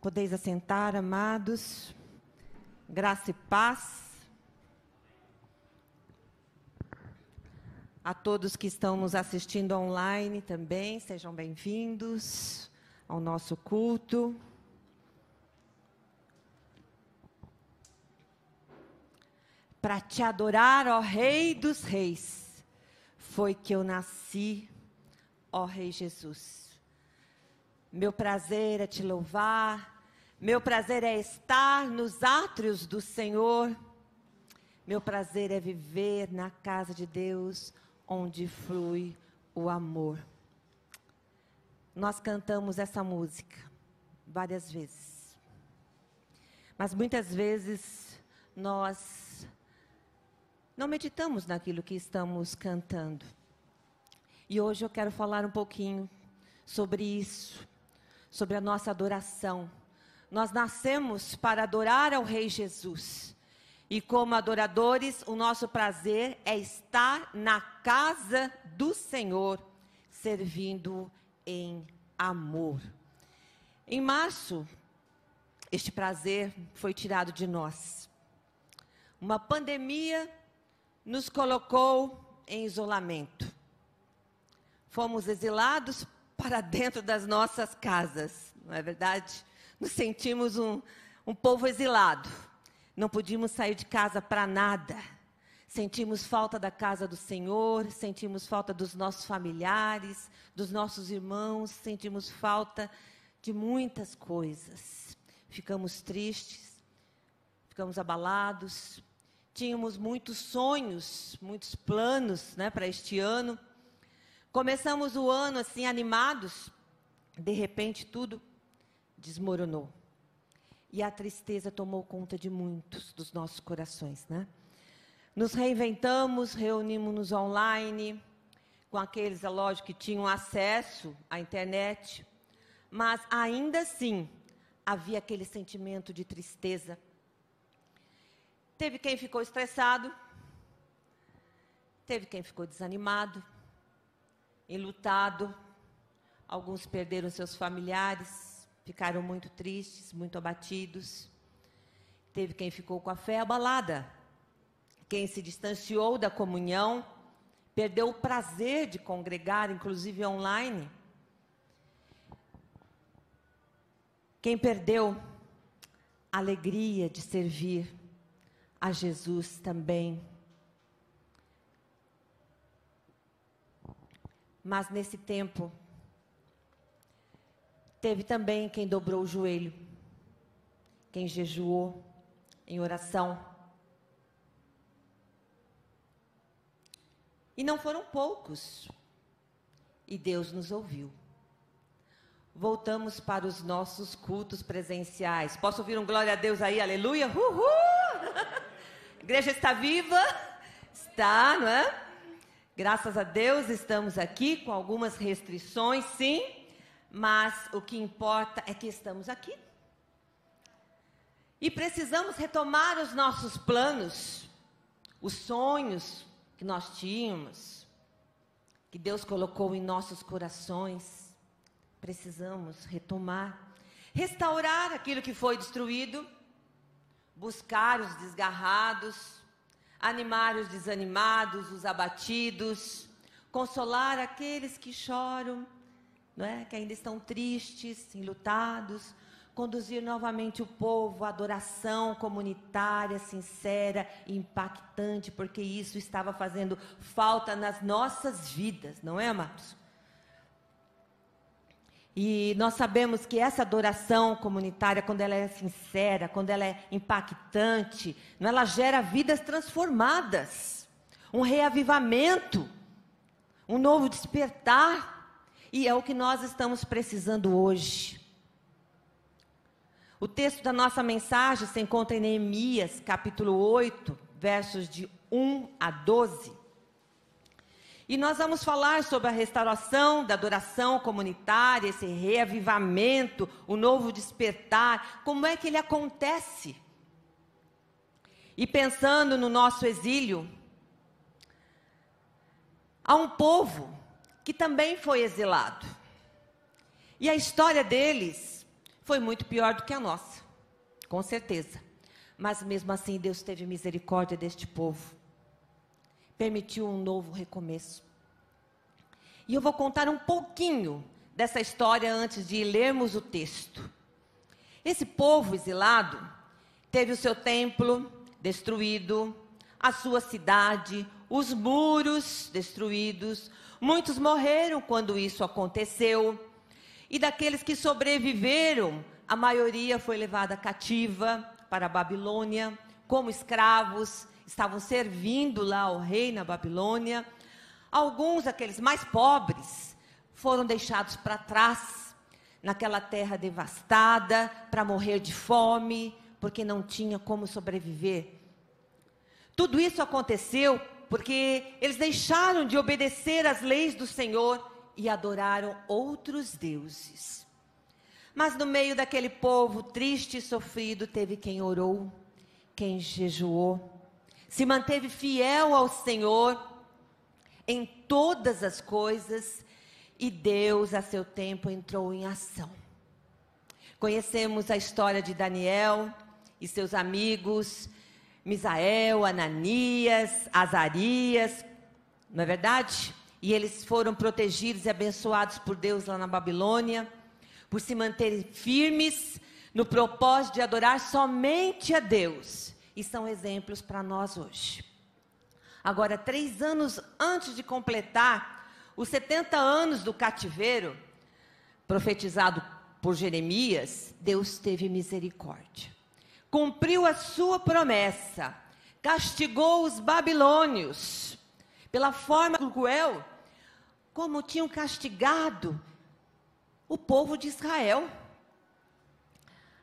Podeis assentar, amados. Graça e paz. A todos que estão nos assistindo online também, sejam bem-vindos ao nosso culto. Para te adorar, ó Rei dos Reis, foi que eu nasci, ó Rei Jesus. Meu prazer é te louvar, meu prazer é estar nos átrios do Senhor, meu prazer é viver na casa de Deus, onde flui o amor. Nós cantamos essa música várias vezes, mas muitas vezes nós não meditamos naquilo que estamos cantando. E hoje eu quero falar um pouquinho sobre isso sobre a nossa adoração. Nós nascemos para adorar ao Rei Jesus. E como adoradores, o nosso prazer é estar na casa do Senhor, servindo em amor. Em março, este prazer foi tirado de nós. Uma pandemia nos colocou em isolamento. Fomos exilados para dentro das nossas casas, não é verdade? Nos sentimos um, um povo exilado. Não podíamos sair de casa para nada. Sentimos falta da casa do Senhor, sentimos falta dos nossos familiares, dos nossos irmãos, sentimos falta de muitas coisas. Ficamos tristes, ficamos abalados. Tínhamos muitos sonhos, muitos planos né, para este ano Começamos o ano assim animados, de repente tudo desmoronou. E a tristeza tomou conta de muitos dos nossos corações, né? Nos reinventamos, reunimos-nos online, com aqueles, é lógico, que tinham acesso à internet, mas ainda assim havia aquele sentimento de tristeza. Teve quem ficou estressado, teve quem ficou desanimado, enlutado. Alguns perderam seus familiares, ficaram muito tristes, muito abatidos. Teve quem ficou com a fé abalada, quem se distanciou da comunhão, perdeu o prazer de congregar, inclusive online. Quem perdeu a alegria de servir a Jesus também Mas nesse tempo, teve também quem dobrou o joelho, quem jejuou em oração. E não foram poucos. E Deus nos ouviu. Voltamos para os nossos cultos presenciais. Posso ouvir um glória a Deus aí? Aleluia! Uhul! A igreja está viva? Está, não é? Graças a Deus estamos aqui com algumas restrições, sim, mas o que importa é que estamos aqui. E precisamos retomar os nossos planos, os sonhos que nós tínhamos, que Deus colocou em nossos corações. Precisamos retomar, restaurar aquilo que foi destruído, buscar os desgarrados, animar os desanimados, os abatidos, consolar aqueles que choram, não é? que ainda estão tristes, enlutados, conduzir novamente o povo à adoração comunitária, sincera e impactante, porque isso estava fazendo falta nas nossas vidas, não é, amados? E nós sabemos que essa adoração comunitária, quando ela é sincera, quando ela é impactante, ela gera vidas transformadas, um reavivamento, um novo despertar. E é o que nós estamos precisando hoje. O texto da nossa mensagem se encontra em Neemias, capítulo 8, versos de 1 a 12. E nós vamos falar sobre a restauração da adoração comunitária, esse reavivamento, o novo despertar, como é que ele acontece. E pensando no nosso exílio, há um povo que também foi exilado. E a história deles foi muito pior do que a nossa, com certeza. Mas mesmo assim, Deus teve misericórdia deste povo, permitiu um novo recomeço. E eu vou contar um pouquinho dessa história antes de lermos o texto. Esse povo exilado teve o seu templo destruído, a sua cidade, os muros destruídos. Muitos morreram quando isso aconteceu. E daqueles que sobreviveram, a maioria foi levada cativa para a Babilônia, como escravos, estavam servindo lá ao rei na Babilônia. Alguns, aqueles mais pobres, foram deixados para trás, naquela terra devastada, para morrer de fome, porque não tinha como sobreviver. Tudo isso aconteceu porque eles deixaram de obedecer às leis do Senhor e adoraram outros deuses. Mas no meio daquele povo triste e sofrido, teve quem orou, quem jejuou, se manteve fiel ao Senhor em todas as coisas e Deus, a seu tempo, entrou em ação. Conhecemos a história de Daniel e seus amigos Misael, Ananias, Azarias, não é verdade? E eles foram protegidos e abençoados por Deus lá na Babilônia, por se manterem firmes no propósito de adorar somente a Deus. E são exemplos para nós hoje. Agora, três anos antes de completar os 70 anos do cativeiro, profetizado por Jeremias, Deus teve misericórdia cumpriu a sua promessa, castigou os babilônios pela forma cruel como tinham castigado o povo de Israel.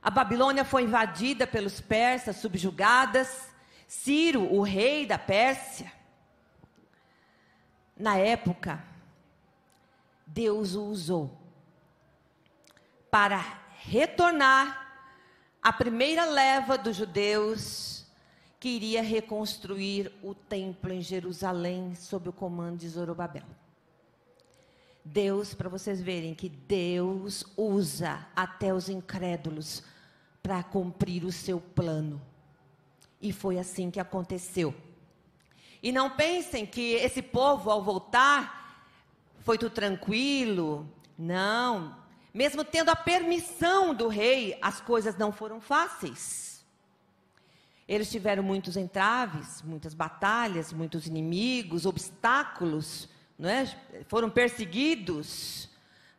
A Babilônia foi invadida pelos persas, subjugadas. Ciro, o rei da Pérsia, na época, Deus o usou para retornar a primeira leva dos judeus que iria reconstruir o templo em Jerusalém sob o comando de Zorobabel. Deus, para vocês verem que Deus usa até os incrédulos para cumprir o seu plano. E foi assim que aconteceu. E não pensem que esse povo, ao voltar, foi tudo tranquilo. Não. Mesmo tendo a permissão do rei, as coisas não foram fáceis. Eles tiveram muitos entraves, muitas batalhas, muitos inimigos, obstáculos, não é? foram perseguidos,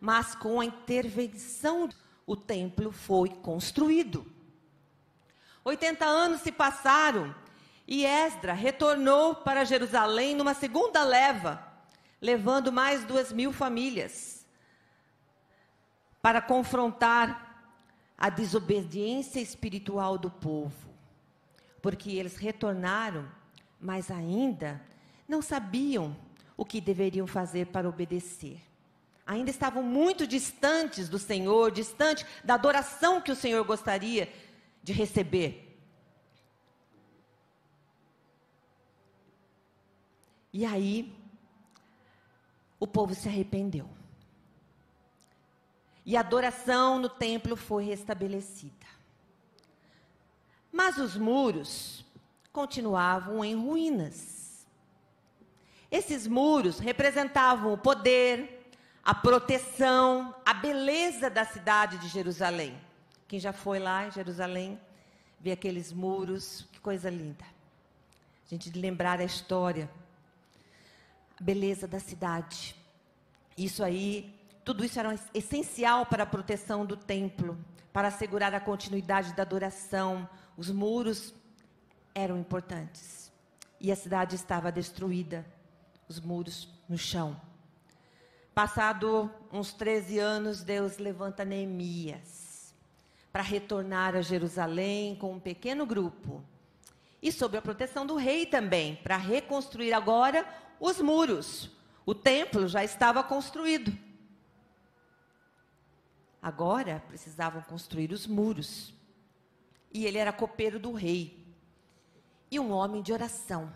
mas com a intervenção, o templo foi construído. 80 anos se passaram e Esdra retornou para Jerusalém numa segunda leva, levando mais duas mil famílias para confrontar a desobediência espiritual do povo. Porque eles retornaram, mas ainda não sabiam o que deveriam fazer para obedecer. Ainda estavam muito distantes do Senhor, distante da adoração que o Senhor gostaria de receber. E aí, o povo se arrependeu. E a adoração no templo foi restabelecida. Mas os muros continuavam em ruínas. Esses muros representavam o poder, a proteção, a beleza da cidade de Jerusalém. Quem já foi lá em Jerusalém, vê aqueles muros, que coisa linda. A gente lembrar a história, a beleza da cidade. Isso aí tudo isso era essencial para a proteção do templo, para assegurar a continuidade da adoração. Os muros eram importantes. E a cidade estava destruída, os muros no chão. Passado uns 13 anos, Deus levanta Neemias para retornar a Jerusalém com um pequeno grupo. E sob a proteção do rei também, para reconstruir agora os muros. O templo já estava construído. Agora precisavam construir os muros. E ele era copeiro do rei. E um homem de oração.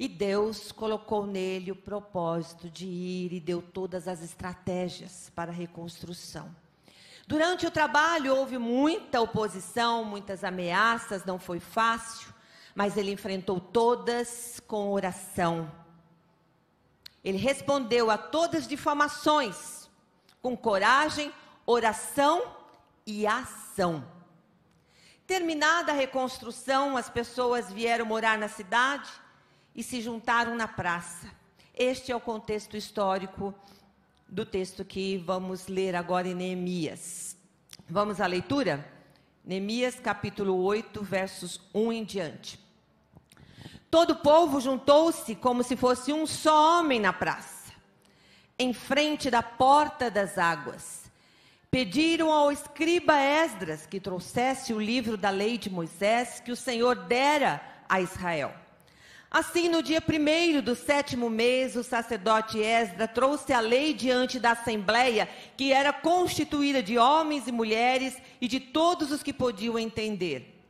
E Deus colocou nele o propósito de ir e deu todas as estratégias para a reconstrução. Durante o trabalho houve muita oposição, muitas ameaças, não foi fácil, mas ele enfrentou todas com oração. Ele respondeu a todas as difamações com coragem, oração e ação. Terminada a reconstrução, as pessoas vieram morar na cidade e se juntaram na praça. Este é o contexto histórico do texto que vamos ler agora em Neemias. Vamos à leitura? Neemias capítulo 8, versos 1 em diante. Todo o povo juntou-se como se fosse um só homem na praça, em frente da porta das águas. Pediram ao escriba Esdras que trouxesse o livro da lei de Moisés que o Senhor dera a Israel. Assim, no dia primeiro do sétimo mês, o sacerdote Esdra trouxe a lei diante da assembleia, que era constituída de homens e mulheres e de todos os que podiam entender.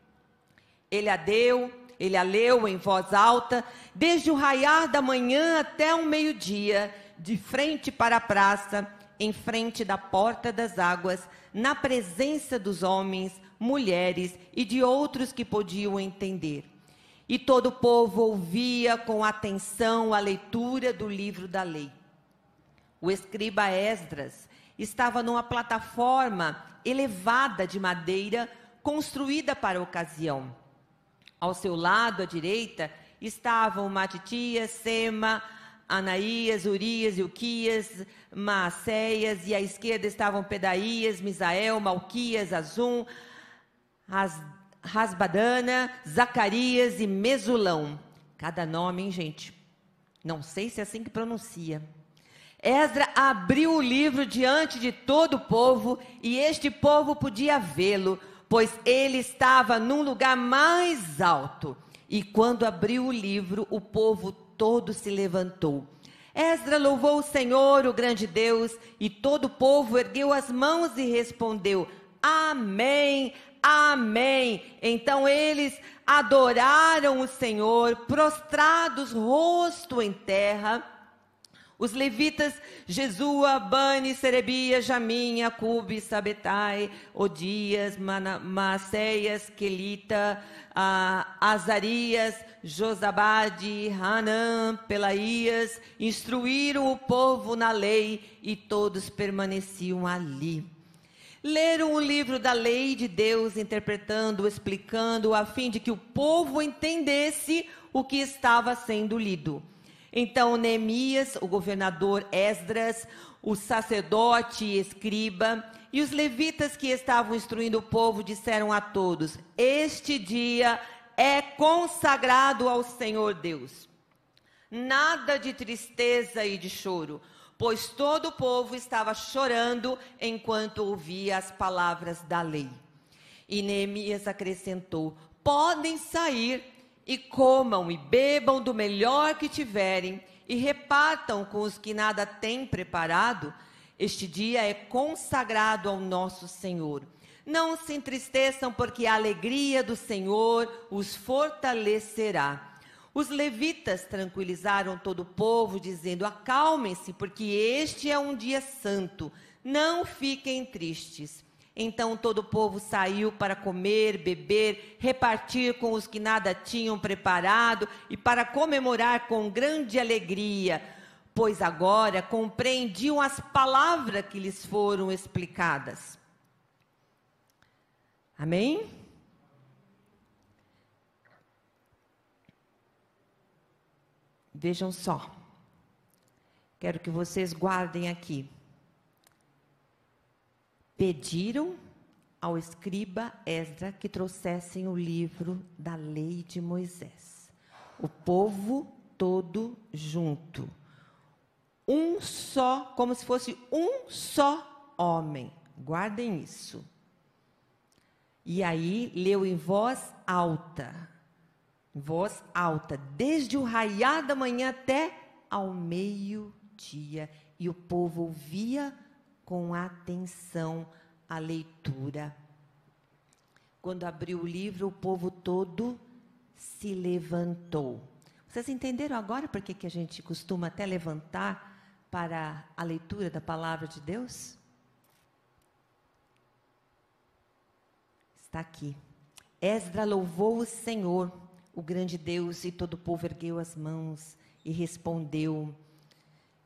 Ele a deu, ele a leu em voz alta, desde o raiar da manhã até o meio-dia, de frente para a praça, em frente da porta das águas, na presença dos homens, mulheres e de outros que podiam entender. E todo o povo ouvia com atenção a leitura do livro da lei. O escriba Esdras estava numa plataforma elevada de madeira construída para a ocasião. Ao seu lado, à direita, estavam Matitias, Sema, Anaías, Urias, Ilquias, Maacéias, e à esquerda estavam Pedaías, Misael, Malquias, Azum, As Rasbadana, Zacarias e Mesulão. Cada nome, hein, gente? Não sei se é assim que pronuncia. Esdra abriu o livro diante de todo o povo e este povo podia vê-lo, pois ele estava num lugar mais alto. E quando abriu o livro, o povo todo se levantou. Esdra louvou o Senhor, o grande Deus, e todo o povo ergueu as mãos e respondeu: Amém, Amém. Então eles adoraram o Senhor, prostrados, rosto em terra. Os levitas, Jesua, Bani, Serebia, Jamim, Acube, Sabetai, Odias, Maceias, Quelita, uh, Azarias, Josabade, Hanã, Pelaías, instruíram o povo na lei e todos permaneciam ali. Leram o livro da lei de Deus, interpretando, explicando, a fim de que o povo entendesse o que estava sendo lido. Então Neemias, o governador Esdras, o sacerdote e escriba e os levitas que estavam instruindo o povo disseram a todos: Este dia é consagrado ao Senhor Deus. Nada de tristeza e de choro pois todo o povo estava chorando enquanto ouvia as palavras da lei. E Neemias acrescentou: Podem sair e comam e bebam do melhor que tiverem e repartam com os que nada têm preparado. Este dia é consagrado ao nosso Senhor. Não se entristeçam, porque a alegria do Senhor os fortalecerá. Os levitas tranquilizaram todo o povo, dizendo: Acalmem-se, porque este é um dia santo, não fiquem tristes. Então todo o povo saiu para comer, beber, repartir com os que nada tinham preparado e para comemorar com grande alegria, pois agora compreendiam as palavras que lhes foram explicadas. Amém? Vejam só. Quero que vocês guardem aqui. Pediram ao escriba Esdra que trouxessem o livro da lei de Moisés. O povo todo junto. Um só, como se fosse um só homem. Guardem isso. E aí leu em voz alta voz alta, desde o raiar da manhã até ao meio-dia. E o povo ouvia com atenção a leitura. Quando abriu o livro, o povo todo se levantou. Vocês entenderam agora por que, que a gente costuma até levantar para a leitura da palavra de Deus? Está aqui. Esdra louvou o Senhor, o grande Deus, e todo o povo ergueu as mãos e respondeu.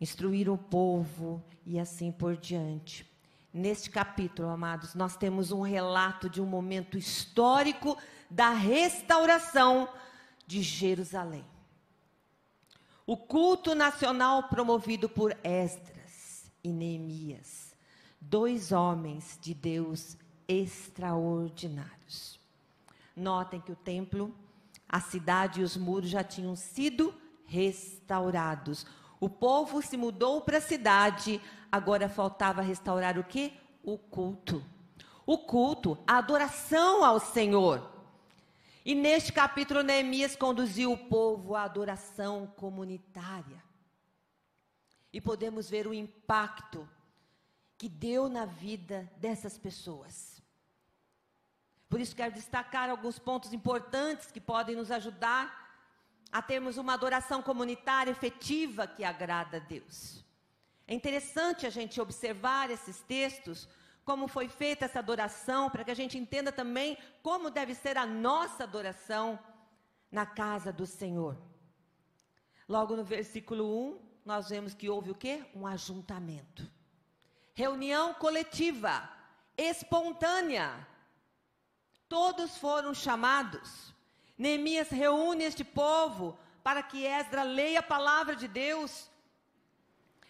Instruíram o povo e assim por diante. Neste capítulo, amados, nós temos um relato de um momento histórico da restauração de Jerusalém. O culto nacional promovido por Esdras e Neemias, dois homens de Deus extraordinários. Notem que o templo, a cidade e os muros já tinham sido restaurados. O povo se mudou para a cidade, agora faltava restaurar o que? O culto. O culto, a adoração ao Senhor. E neste capítulo, Neemias conduziu o povo à adoração comunitária. E podemos ver o impacto que deu na vida dessas pessoas. Por isso, quero destacar alguns pontos importantes que podem nos ajudar a termos uma adoração comunitária efetiva que agrada a Deus. É interessante a gente observar esses textos como foi feita essa adoração, para que a gente entenda também como deve ser a nossa adoração na casa do Senhor. Logo no versículo 1, nós vemos que houve o quê? Um ajuntamento. Reunião coletiva, espontânea. Todos foram chamados. Neemias reúne este povo para que Esdra leia a palavra de Deus.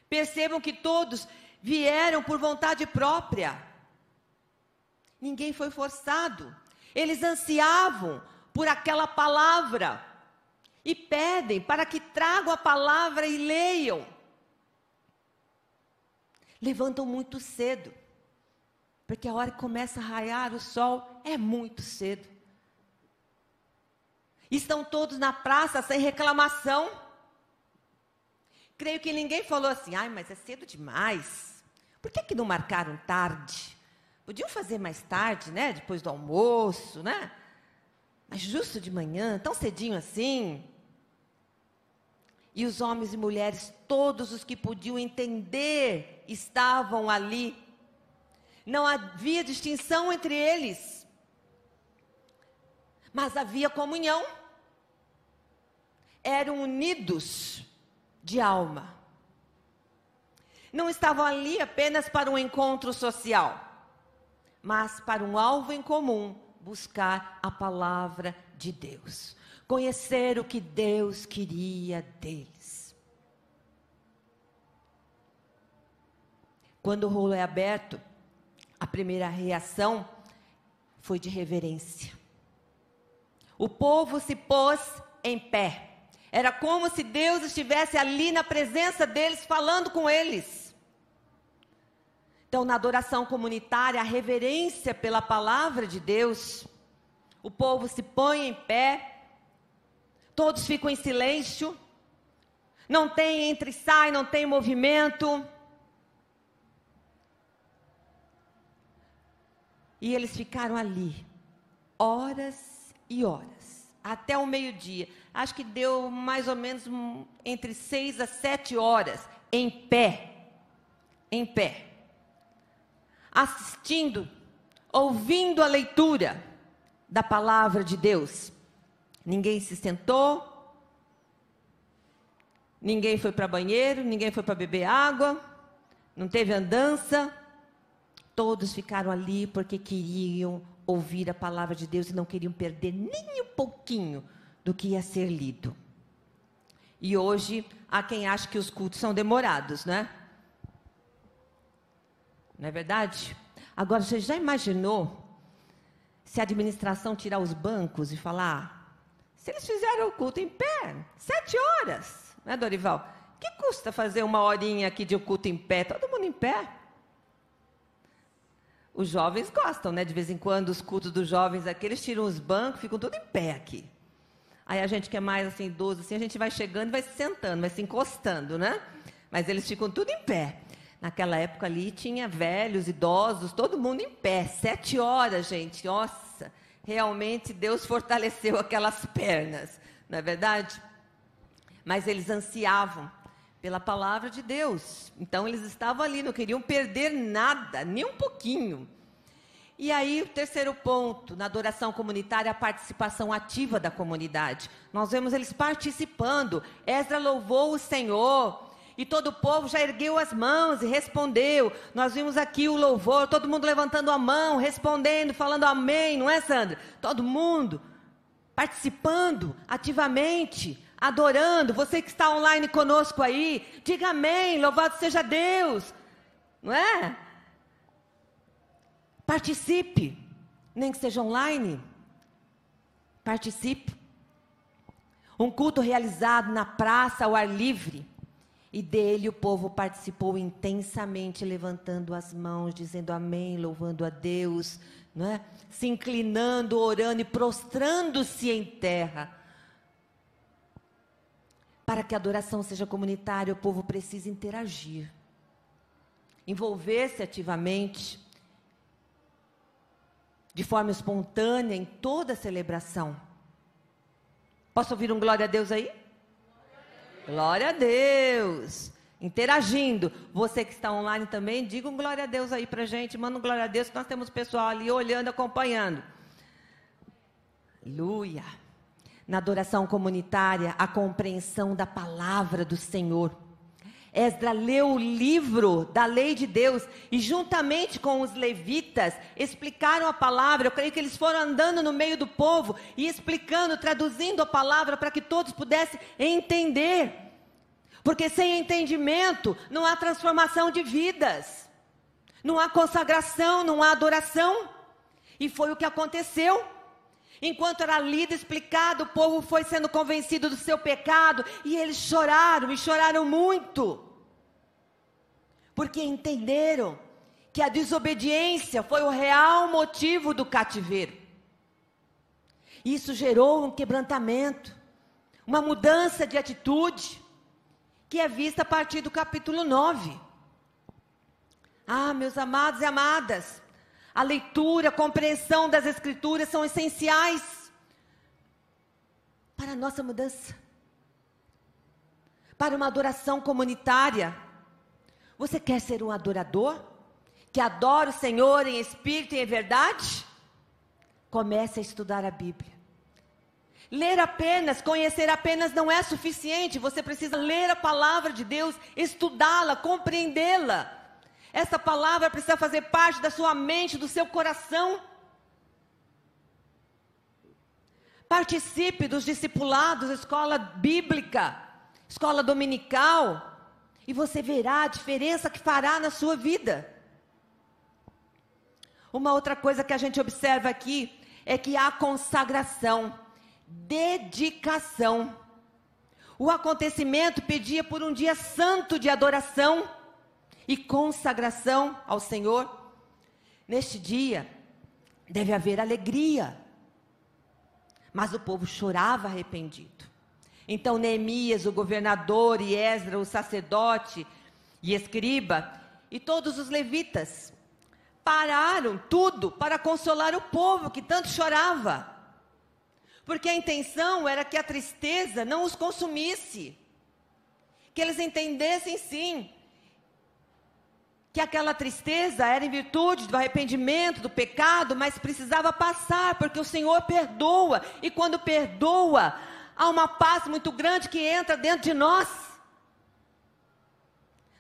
Percebam que todos vieram por vontade própria. Ninguém foi forçado. Eles ansiavam por aquela palavra e pedem para que tragam a palavra e leiam. Levantam muito cedo, porque a hora que começa a raiar o sol é muito cedo. Estão todos na praça sem reclamação. Creio que ninguém falou assim, ai, mas é cedo demais. Por que, que não marcaram tarde? Podiam fazer mais tarde, né? Depois do almoço, né? Mas justo de manhã, tão cedinho assim. E os homens e mulheres, todos os que podiam entender, estavam ali. Não havia distinção entre eles. Mas havia comunhão. Eram unidos de alma não estavam ali apenas para um encontro social, mas para um alvo em comum buscar a palavra de Deus, conhecer o que Deus queria deles. Quando o rolo é aberto, a primeira reação foi de reverência. O povo se pôs em pé. Era como se Deus estivesse ali na presença deles, falando com eles. Então, na adoração comunitária, a reverência pela palavra de Deus, o povo se põe em pé, todos ficam em silêncio, não tem entre e sai, não tem movimento. E eles ficaram ali, horas e horas, até o meio-dia. Acho que deu mais ou menos entre seis a sete horas, em pé. Em pé assistindo, ouvindo a leitura da palavra de Deus. Ninguém se sentou, ninguém foi para banheiro, ninguém foi para beber água, não teve andança. Todos ficaram ali porque queriam ouvir a palavra de Deus e não queriam perder nem um pouquinho do que ia ser lido. E hoje há quem acha que os cultos são demorados, né? Não é verdade? Agora, você já imaginou se a administração tirar os bancos e falar, se eles fizeram o culto em pé, sete horas, né, Dorival? que custa fazer uma horinha aqui de culto em pé? Todo mundo em pé. Os jovens gostam, né? De vez em quando, os cultos dos jovens aqui, eles tiram os bancos, ficam tudo em pé aqui. Aí a gente que é mais assim, idoso, assim, a gente vai chegando e vai se sentando, vai se encostando, né? Mas eles ficam tudo em pé. Naquela época ali tinha velhos, idosos, todo mundo em pé. Sete horas, gente. Nossa, realmente Deus fortaleceu aquelas pernas, não é verdade? Mas eles ansiavam pela palavra de Deus. Então eles estavam ali, não queriam perder nada, nem um pouquinho. E aí, o terceiro ponto, na adoração comunitária, a participação ativa da comunidade. Nós vemos eles participando. Esdra louvou o Senhor. E todo o povo já ergueu as mãos e respondeu. Nós vimos aqui o louvor, todo mundo levantando a mão, respondendo, falando amém, não é, Sandra? Todo mundo participando ativamente, adorando. Você que está online conosco aí, diga amém, louvado seja Deus, não é? Participe, nem que seja online. Participe. Um culto realizado na praça ao ar livre. E dele o povo participou intensamente, levantando as mãos, dizendo amém, louvando a Deus, não é? se inclinando, orando e prostrando-se em terra. Para que a adoração seja comunitária, o povo precisa interagir, envolver-se ativamente, de forma espontânea em toda a celebração. Posso ouvir um glória a Deus aí? Glória a Deus. Interagindo. Você que está online também, diga um glória a Deus aí para gente. Manda um glória a Deus, que nós temos pessoal ali olhando, acompanhando. Aleluia. Na adoração comunitária, a compreensão da palavra do Senhor Esdra leu o livro da lei de Deus e, juntamente com os levitas, explicaram a palavra. Eu creio que eles foram andando no meio do povo e explicando, traduzindo a palavra para que todos pudessem entender. Porque sem entendimento não há transformação de vidas, não há consagração, não há adoração. E foi o que aconteceu. Enquanto era lido, explicado, o povo foi sendo convencido do seu pecado e eles choraram e choraram muito. Porque entenderam que a desobediência foi o real motivo do cativeiro. Isso gerou um quebrantamento, uma mudança de atitude, que é vista a partir do capítulo 9. Ah, meus amados e amadas, a leitura, a compreensão das Escrituras são essenciais para a nossa mudança, para uma adoração comunitária. Você quer ser um adorador? Que adora o Senhor em espírito e em verdade? Comece a estudar a Bíblia. Ler apenas, conhecer apenas não é suficiente. Você precisa ler a palavra de Deus, estudá-la, compreendê-la. Essa palavra precisa fazer parte da sua mente, do seu coração. Participe dos discipulados, escola bíblica, escola dominical, e você verá a diferença que fará na sua vida. Uma outra coisa que a gente observa aqui é que há consagração, dedicação. O acontecimento pedia por um dia santo de adoração e consagração ao Senhor. Neste dia, deve haver alegria. Mas o povo chorava arrependido. Então Neemias, o governador, e Esdra, o sacerdote e escriba, e todos os levitas, pararam tudo para consolar o povo que tanto chorava. Porque a intenção era que a tristeza não os consumisse. Que eles entendessem sim que aquela tristeza era em virtude do arrependimento, do pecado, mas precisava passar, porque o Senhor perdoa, e quando perdoa, há uma paz muito grande que entra dentro de nós.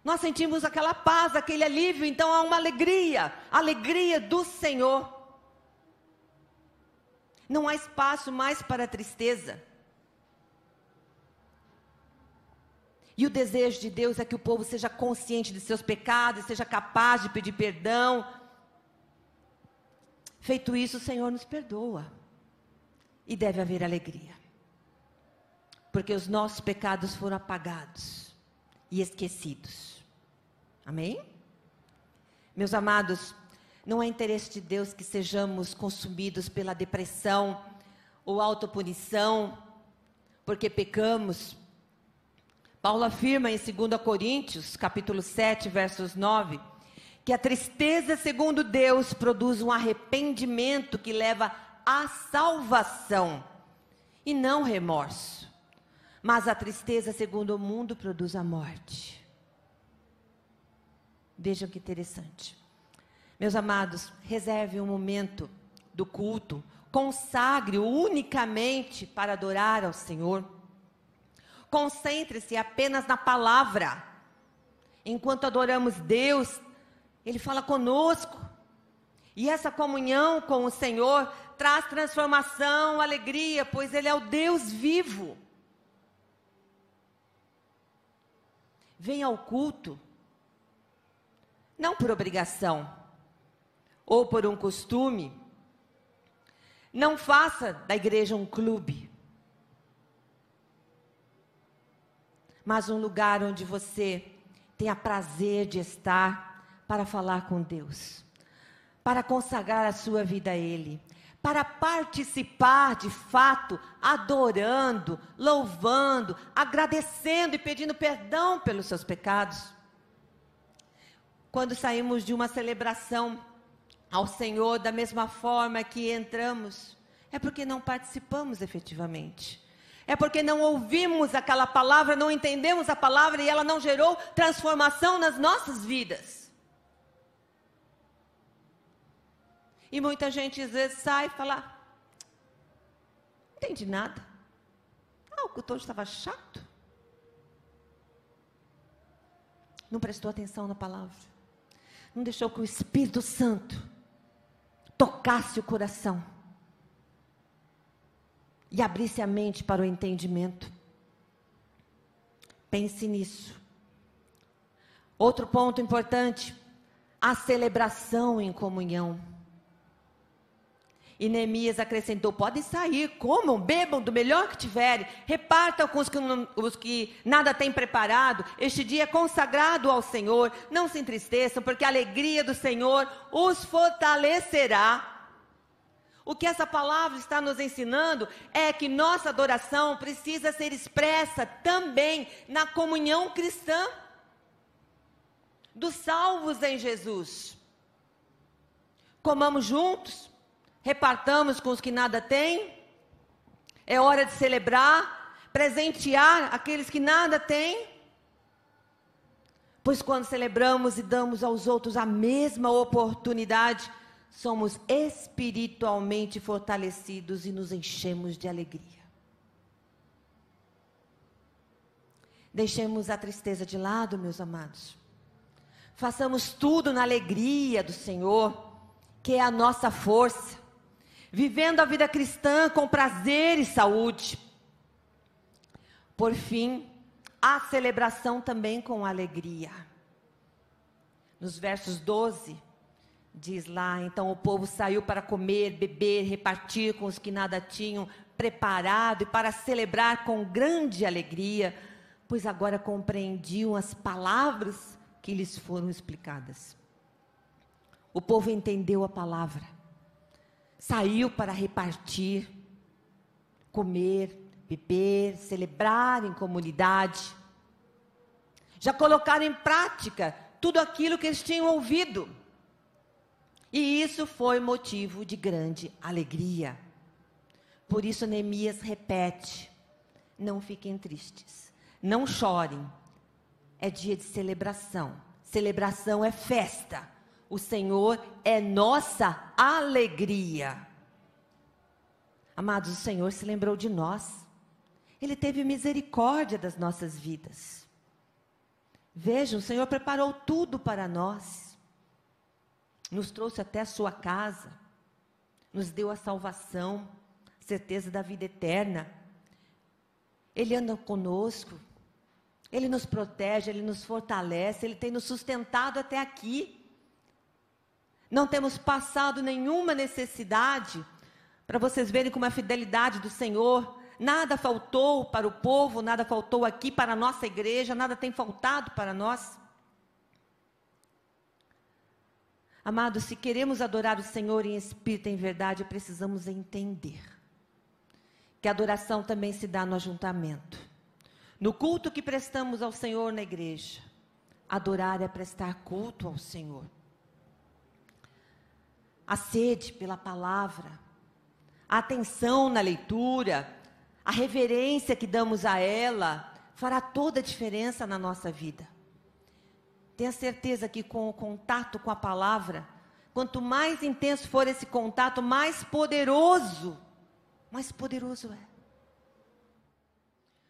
Nós sentimos aquela paz, aquele alívio, então há uma alegria, alegria do Senhor. Não há espaço mais para a tristeza. E o desejo de Deus é que o povo seja consciente de seus pecados, seja capaz de pedir perdão. Feito isso, o Senhor nos perdoa. E deve haver alegria. Porque os nossos pecados foram apagados e esquecidos. Amém? Meus amados, não é interesse de Deus que sejamos consumidos pela depressão ou autopunição, porque pecamos Paulo afirma em 2 Coríntios, capítulo 7, versos 9, que a tristeza, segundo Deus, produz um arrependimento que leva à salvação e não remorso. Mas a tristeza, segundo o mundo, produz a morte. Vejam que interessante. Meus amados, reserve um momento do culto, consagre-o unicamente para adorar ao Senhor. Concentre-se apenas na palavra. Enquanto adoramos Deus, Ele fala conosco. E essa comunhão com o Senhor traz transformação, alegria, pois Ele é o Deus vivo. Venha ao culto, não por obrigação ou por um costume. Não faça da igreja um clube, mas um lugar onde você tenha prazer de estar para falar com Deus, para consagrar a sua vida a Ele, para participar de fato, adorando, louvando, agradecendo e pedindo perdão pelos seus pecados. Quando saímos de uma celebração ao Senhor da mesma forma que entramos, é porque não participamos efetivamente. É porque não ouvimos aquela palavra, não entendemos a palavra e ela não gerou transformação nas nossas vidas. E muita gente às vezes sai e fala: Não entendi nada. Ah, o culto estava chato. Não prestou atenção na palavra. Não deixou que o Espírito Santo tocasse o coração e abrisse a mente para o entendimento. Pense nisso. Outro ponto importante: a celebração em comunhão. E Neemias acrescentou: podem sair, comam, bebam do melhor que tiverem, repartam com os que, os que nada têm preparado. Este dia é consagrado ao Senhor. Não se entristeçam, porque a alegria do Senhor os fortalecerá. O que essa palavra está nos ensinando é que nossa adoração precisa ser expressa também na comunhão cristã dos salvos em Jesus. Comamos juntos repartamos com os que nada têm. É hora de celebrar, presentear aqueles que nada têm. Pois quando celebramos e damos aos outros a mesma oportunidade, somos espiritualmente fortalecidos e nos enchemos de alegria. Deixemos a tristeza de lado, meus amados. Façamos tudo na alegria do Senhor, que é a nossa força vivendo a vida cristã com prazer e saúde. Por fim, a celebração também com alegria. Nos versos 12, diz lá: então o povo saiu para comer, beber, repartir com os que nada tinham preparado e para celebrar com grande alegria, pois agora compreendiam as palavras que lhes foram explicadas. O povo entendeu a palavra saiu para repartir, comer, beber, celebrar em comunidade. Já colocaram em prática tudo aquilo que eles tinham ouvido. E isso foi motivo de grande alegria. Por isso Neemias repete: não fiquem tristes, não chorem. É dia de celebração. Celebração é festa. O Senhor é nossa alegria. Amados, o Senhor se lembrou de nós. Ele teve misericórdia das nossas vidas. Vejam, o Senhor preparou tudo para nós. Nos trouxe até a sua casa. Nos deu a salvação, certeza da vida eterna. Ele anda conosco. Ele nos protege, ele nos fortalece, ele tem nos sustentado até aqui não temos passado nenhuma necessidade, para vocês verem como a fidelidade do Senhor, nada faltou para o povo, nada faltou aqui para a nossa igreja, nada tem faltado para nós. Amados, se queremos adorar o Senhor em espírito e em verdade, precisamos entender que a adoração também se dá no ajuntamento. No culto que prestamos ao Senhor na igreja, adorar é prestar culto ao Senhor a sede pela palavra, a atenção na leitura, a reverência que damos a ela, fará toda a diferença na nossa vida. Tenha certeza que com o contato com a palavra, Quanto mais intenso for esse contato, mais poderoso, mais poderoso é.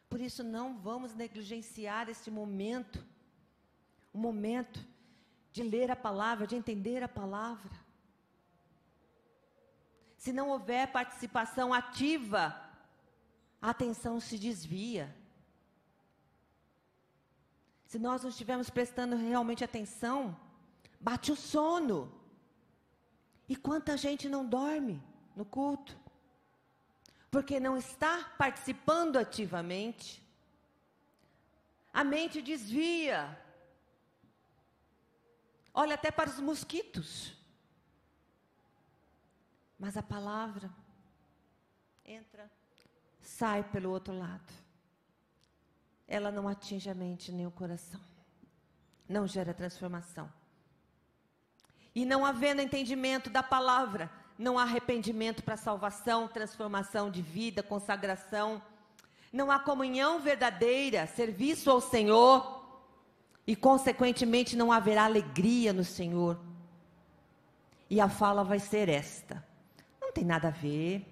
Por isso, não vamos negligenciar este momento, o momento de ler a palavra, de entender a palavra. Se não houver participação ativa, a atenção se desvia. Se nós não estivermos prestando realmente atenção, bate o sono. E quanta gente não dorme no culto? Porque não está participando ativamente. A mente desvia. Olha até para os mosquitos. Mas a palavra entra, sai pelo outro lado. Ela não atinge a mente nem o coração. Não gera transformação. E não havendo entendimento da palavra, não há arrependimento para salvação, transformação de vida, consagração. Não há comunhão verdadeira, serviço ao Senhor. E, consequentemente, não haverá alegria no Senhor. E a fala vai ser esta: não tem nada a ver.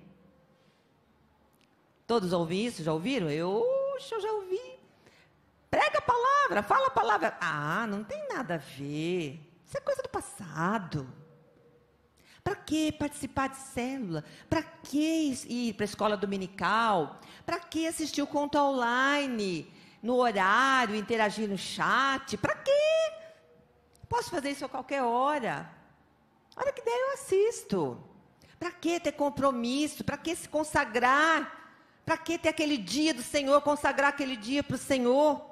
Todos ouviram isso? Já ouviram? Eu, eu já ouvi. Prega a palavra, fala a palavra. Ah, não tem nada a ver. Isso é coisa do passado. Para que participar de célula? Para que ir para a escola dominical? Para que assistir o conto online? No horário, interagir no chat? Para quê? Posso fazer isso a qualquer hora. A hora que der, eu assisto. Para que ter compromisso? Para que se consagrar? Para que ter aquele dia do Senhor, consagrar aquele dia para o Senhor?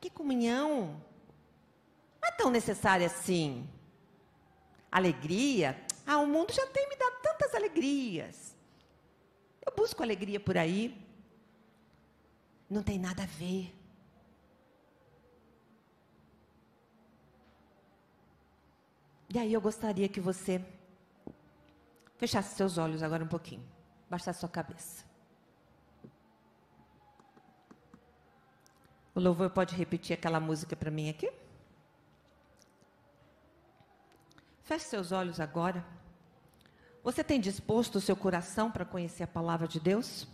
Que comunhão? Não é tão necessária assim. Alegria? Ah, o mundo já tem me dado tantas alegrias. Eu busco alegria por aí. Não tem nada a ver. E aí eu gostaria que você fechasse seus olhos agora um pouquinho. Baixasse sua cabeça. O louvor pode repetir aquela música para mim aqui? Feche seus olhos agora. Você tem disposto o seu coração para conhecer a palavra de Deus?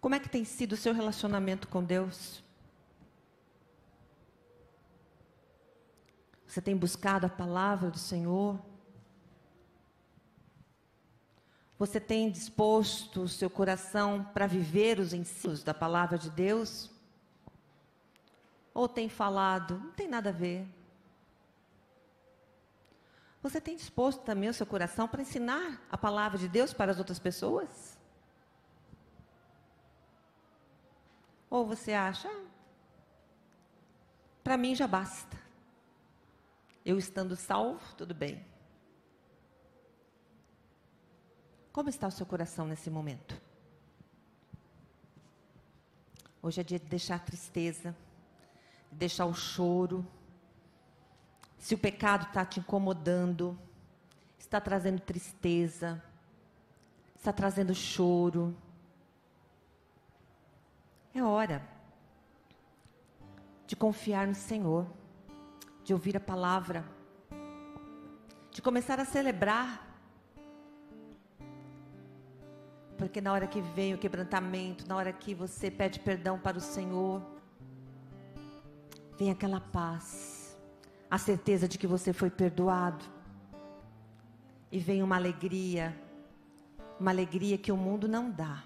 Como é que tem sido o seu relacionamento com Deus? Você tem buscado a palavra do Senhor? Você tem disposto o seu coração para viver os ensinos da palavra de Deus? Ou tem falado, não tem nada a ver. Você tem disposto também o seu coração para ensinar a palavra de Deus para as outras pessoas? Ou você acha, ah, para mim já basta. Eu estando salvo, tudo bem. Como está o seu coração nesse momento? Hoje é dia de deixar tristeza deixar o choro. Se o pecado está te incomodando, está trazendo tristeza, está trazendo choro, é hora de confiar no Senhor, de ouvir a palavra, de começar a celebrar. Porque na hora que vem o quebrantamento, na hora que você pede perdão para o Senhor, vem aquela paz, a certeza de que você foi perdoado. E vem uma alegria, uma alegria que o mundo não dá.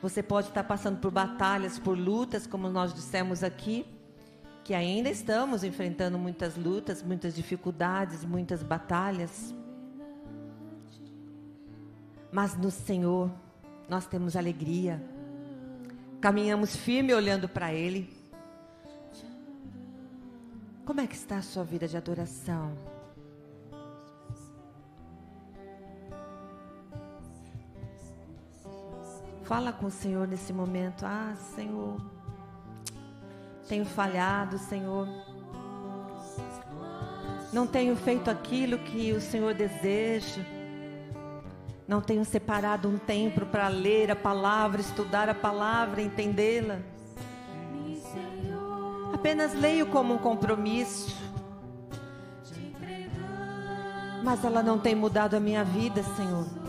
Você pode estar passando por batalhas, por lutas, como nós dissemos aqui, que ainda estamos enfrentando muitas lutas, muitas dificuldades, muitas batalhas. Mas no Senhor nós temos alegria. Caminhamos firme olhando para Ele. Como é que está a sua vida de adoração? Fala com o Senhor nesse momento. Ah, Senhor, tenho falhado, Senhor. Não tenho feito aquilo que o Senhor deseja não tenho separado um tempo para ler a palavra, estudar a palavra, entendê-la. Apenas leio como um compromisso. Mas ela não tem mudado a minha vida, Senhor.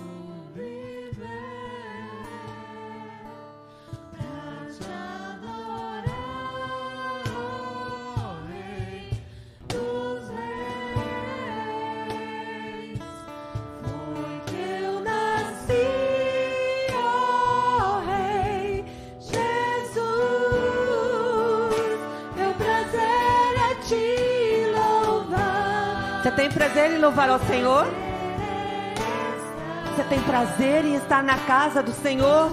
Em louvar ao Senhor? Você tem prazer em estar na casa do Senhor?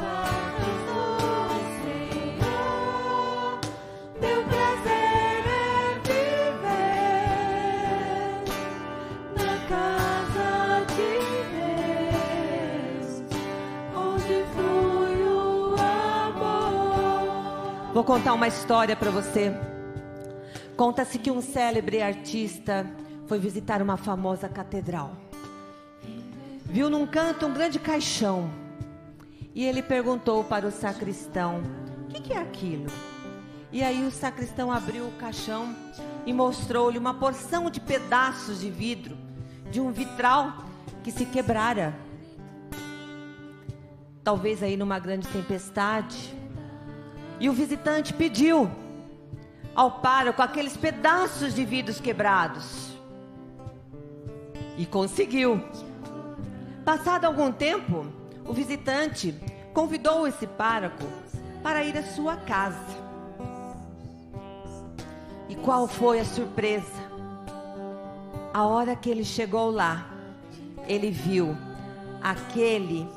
Meu prazer é viver na casa de Deus, onde flui o amor. Vou contar uma história para você. Conta-se que um célebre artista foi visitar uma famosa catedral. Viu num canto um grande caixão. E ele perguntou para o sacristão: O que, que é aquilo? E aí o sacristão abriu o caixão e mostrou-lhe uma porção de pedaços de vidro de um vitral que se quebrara. Talvez aí numa grande tempestade. E o visitante pediu ao pároco aqueles pedaços de vidros quebrados. E conseguiu. Passado algum tempo, o visitante convidou esse pároco para ir à sua casa. E qual foi a surpresa? A hora que ele chegou lá, ele viu aquele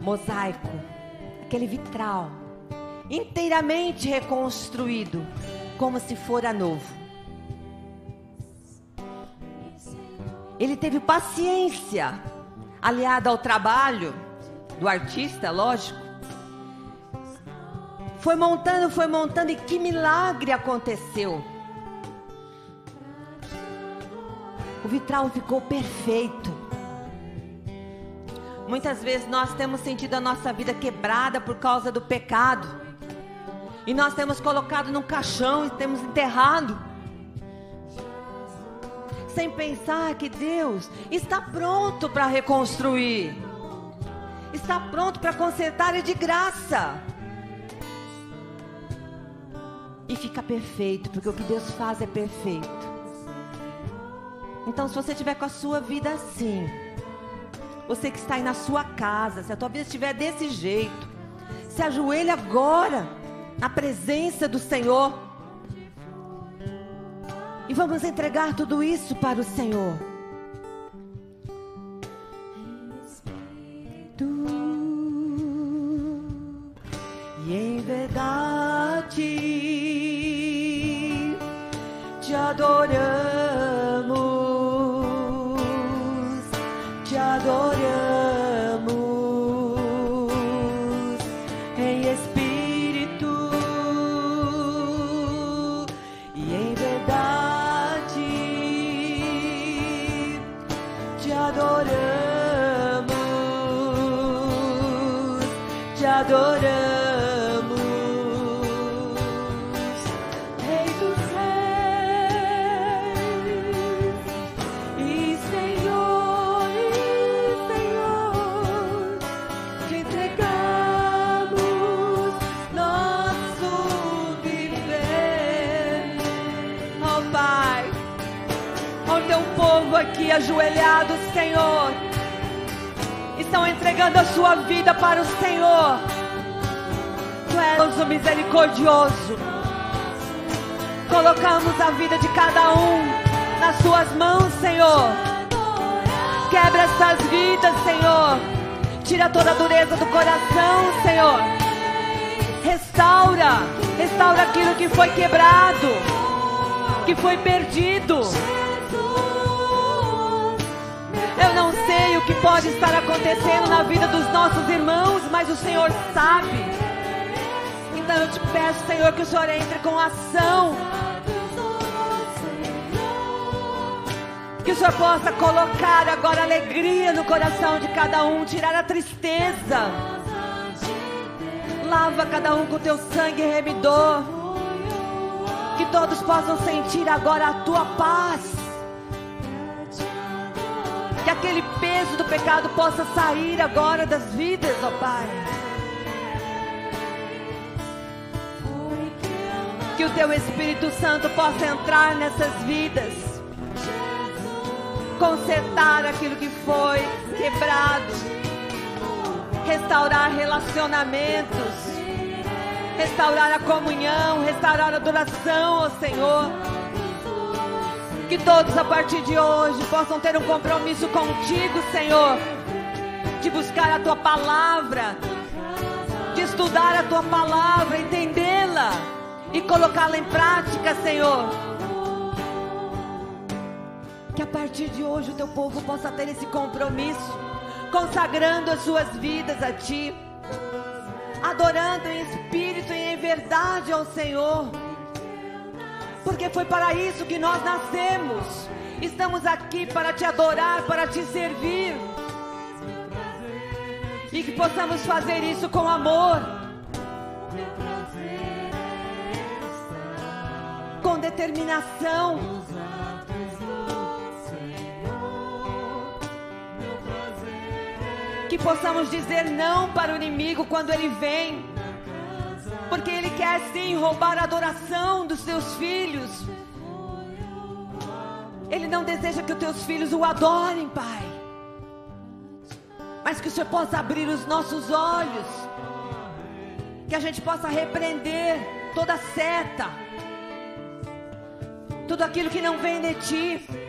mosaico, aquele vitral, inteiramente reconstruído, como se fora novo. Ele teve paciência, aliada ao trabalho do artista, lógico. Foi montando, foi montando, e que milagre aconteceu. O vitral ficou perfeito. Muitas vezes nós temos sentido a nossa vida quebrada por causa do pecado. E nós temos colocado num caixão e temos enterrado. Sem pensar que Deus está pronto para reconstruir. Está pronto para consertar e de graça. E fica perfeito, porque o que Deus faz é perfeito. Então, se você tiver com a sua vida assim, você que está aí na sua casa, se a tua vida estiver desse jeito, se ajoelhe agora na presença do Senhor. E vamos entregar tudo isso para o Senhor. E em verdade te adoramos, te adoramos povo aqui ajoelhado, Senhor, estão entregando a sua vida para o Senhor. Tu és o misericordioso. Colocamos a vida de cada um nas suas mãos, Senhor. Quebra essas vidas, Senhor. Tira toda a dureza do coração, Senhor. Restaura, restaura aquilo que foi quebrado, que foi perdido. Pode estar acontecendo na vida dos nossos irmãos, mas o Senhor sabe. Então eu te peço, Senhor, que o Senhor entre com ação. Que o Senhor possa colocar agora alegria no coração de cada um, tirar a tristeza. Lava cada um com teu sangue remidor. Que todos possam sentir agora a tua paz. Que aquele peso do pecado possa sair agora das vidas, ó Pai. Que o teu Espírito Santo possa entrar nessas vidas, consertar aquilo que foi quebrado, restaurar relacionamentos, restaurar a comunhão, restaurar a adoração ao Senhor. Que todos a partir de hoje possam ter um compromisso contigo, Senhor, de buscar a tua palavra, de estudar a tua palavra, entendê-la e colocá-la em prática, Senhor. Que a partir de hoje o teu povo possa ter esse compromisso, consagrando as suas vidas a ti, adorando em espírito e em verdade ao Senhor. Porque foi para isso que nós nascemos. Estamos aqui para te adorar, para te servir. E que possamos fazer isso com amor. Com determinação. Que possamos dizer não para o inimigo quando ele vem. Porque ele quer sim roubar a adoração dos seus filhos. Ele não deseja que os teus filhos o adorem, Pai. Mas que o Senhor possa abrir os nossos olhos. Que a gente possa repreender toda seta. Tudo aquilo que não vem de ti.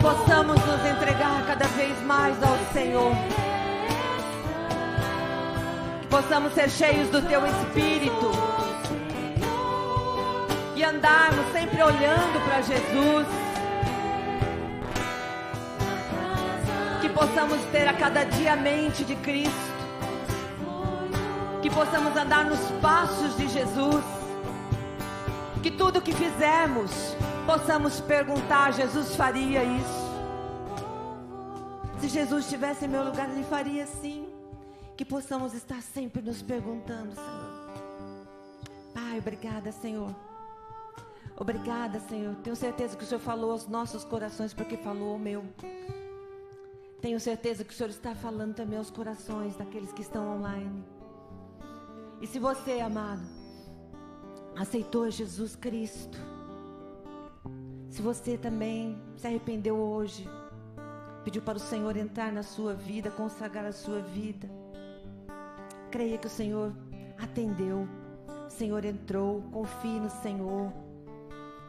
Possamos nos entregar cada vez mais ao Senhor. Que possamos ser cheios do Teu Espírito. E andarmos sempre olhando para Jesus. Que possamos ter a cada dia a mente de Cristo. Que possamos andar nos passos de Jesus. Que tudo que fizermos possamos perguntar: Jesus faria isso? Se Jesus estivesse em meu lugar, ele faria sim. Que possamos estar sempre nos perguntando, Senhor. Pai, obrigada, Senhor. Obrigada, Senhor. Tenho certeza que o Senhor falou aos nossos corações, porque falou ao meu. Tenho certeza que o Senhor está falando também aos corações daqueles que estão online. E se você, amado, aceitou Jesus Cristo, se você também se arrependeu hoje, pediu para o Senhor entrar na sua vida, consagrar a sua vida, creia que o Senhor atendeu, o Senhor entrou, confie no Senhor,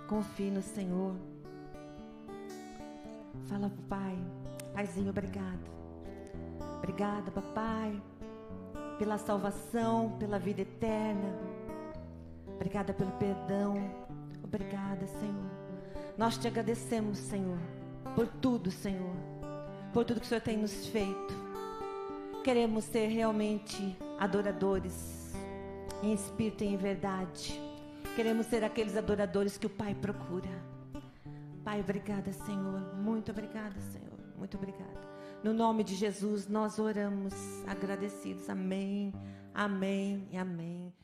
confie no Senhor. Fala pro Pai, Paizinho, obrigado. Obrigada, papai, pela salvação, pela vida eterna. Obrigada pelo perdão. Obrigada, Senhor. Nós te agradecemos, Senhor, por tudo, Senhor, por tudo que o Senhor tem nos feito. Queremos ser realmente adoradores, em espírito e em verdade. Queremos ser aqueles adoradores que o Pai procura. Pai, obrigada, Senhor. Muito obrigada, Senhor. Muito obrigada. No nome de Jesus, nós oramos agradecidos. Amém, amém e amém.